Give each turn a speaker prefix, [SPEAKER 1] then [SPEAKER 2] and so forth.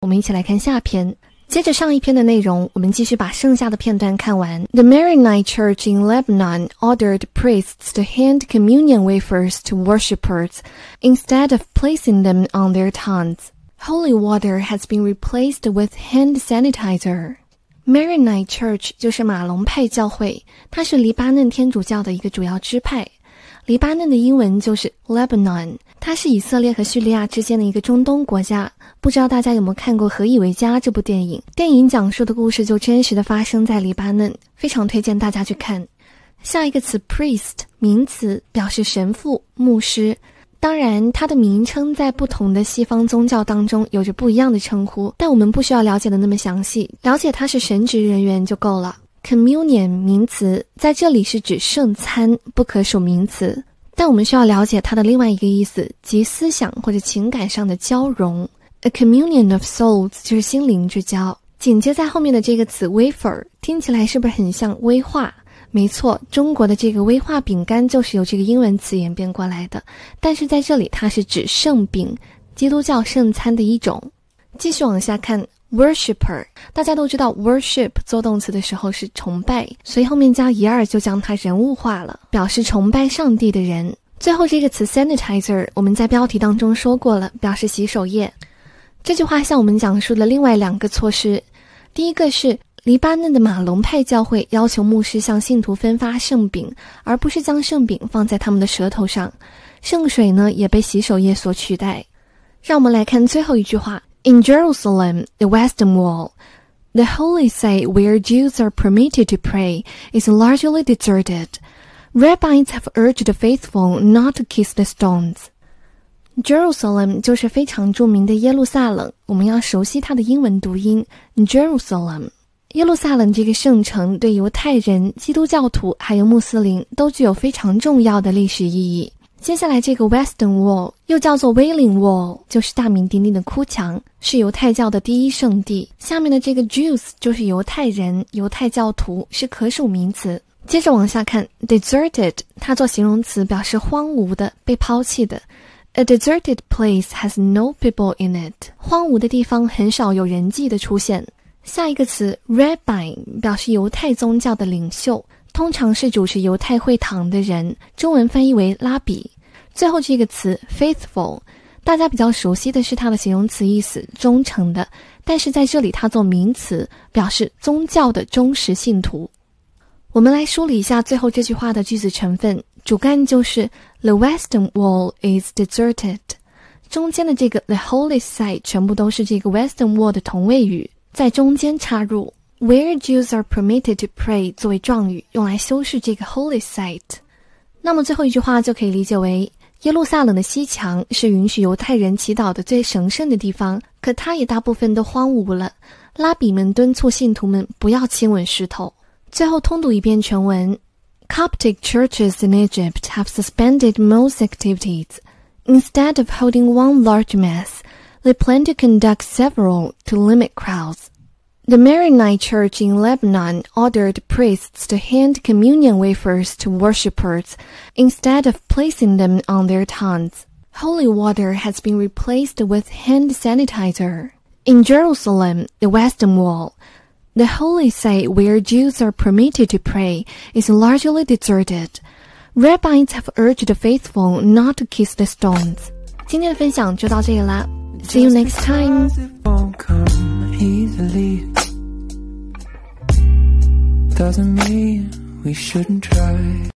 [SPEAKER 1] 我们一起来看下篇。接着上一篇的内容，我们继续把剩下的片段看完。The Maronite Church in Lebanon ordered priests to hand communion wafers to worshippers instead of placing them on their tongues. Holy water has been replaced with hand sanitizer. Maronite Church 就是马龙派教会，它是黎巴嫩天主教的一个主要支派。 黎巴嫩的英文就是 Lebanon，它是以色列和叙利亚之间的一个中东国家。不知道大家有没有看过《何以为家》这部电影？电影讲述的故事就真实的发生在黎巴嫩，非常推荐大家去看。下一个词 priest 名词表示神父、牧师，当然它的名称在不同的西方宗教当中有着不一样的称呼，但我们不需要了解的那么详细，了解他是神职人员就够了。Communion 名词在这里是指圣餐，不可数名词，但我们需要了解它的另外一个意思，即思想或者情感上的交融。A communion of souls 就是心灵之交。紧接在后面的这个词 wafer 听起来是不是很像威化？没错，中国的这个威化饼干就是由这个英文词演变过来的。但是在这里，它是指圣饼，基督教圣餐的一种。继续往下看，worshipper，大家都知道 worship 做动词的时候是崇拜，所以后面加 er 就将它人物化了，表示崇拜上帝的人。最后这个词 sanitizer，我们在标题当中说过了，表示洗手液。这句话向我们讲述了另外两个措施，第一个是黎巴嫩的马龙派教会要求牧师向信徒分发圣饼，而不是将圣饼放在他们的舌头上。圣水呢也被洗手液所取代。让我们来看最后一句话 ：In Jerusalem, the Western Wall, the holy site where Jews are permitted to pray, is largely deserted. Rabbis have urged the faithful not to kiss the stones. Jerusalem 就是非常着名的耶路撒冷，我们要熟悉它的英文读音 Jerusalem。耶路撒冷这个圣城对犹太人、基督教徒还有穆斯林都具有非常重要的历史意义。 接下来这个 Western Wall 又叫做 Wailing Wall，就是大名鼎鼎的哭墙，是犹太教的第一圣地。下面的这个 Jews 就是犹太人、犹太教徒，是可数名词。接着往下看，deserted 它做形容词表示荒芜的、被抛弃的。A deserted place has no people in it。荒芜的地方很少有人迹的出现。下一个词 rabbi 表示犹太宗教的领袖，通常是主持犹太会堂的人，中文翻译为拉比。最后这个词 faithful，大家比较熟悉的是它的形容词意思忠诚的，但是在这里它做名词，表示宗教的忠实信徒。我们来梳理一下最后这句话的句子成分。主干就是 The Western Wall is deserted，中间的这个 The Holy Site 全部都是这个 Western Wall 的同位语，在中间插入 Where Jews are permitted to pray 作为状语，用来修饰这个 Holy Site。那么最后一句话就可以理解为耶路撒冷的西墙是允许犹太人祈祷的最神圣的地方，可它也大部分都荒芜了。拉比们敦促信徒们不要亲吻石头。最后通读一遍全文。Coptic churches in Egypt have suspended most activities. Instead of holding one large mass, they plan to conduct several to limit crowds. The Maronite Church in Lebanon ordered priests to hand communion wafers to worshippers instead of placing them on their tongues. Holy water has been replaced with hand sanitizer. In Jerusalem, the Western Wall, the holy site where Jews are permitted to pray is largely deserted. Rabbis have urged the faithful not to kiss the stones. 今天的分享就到这里啦，See you next time. Doesn't mean we shouldn't try.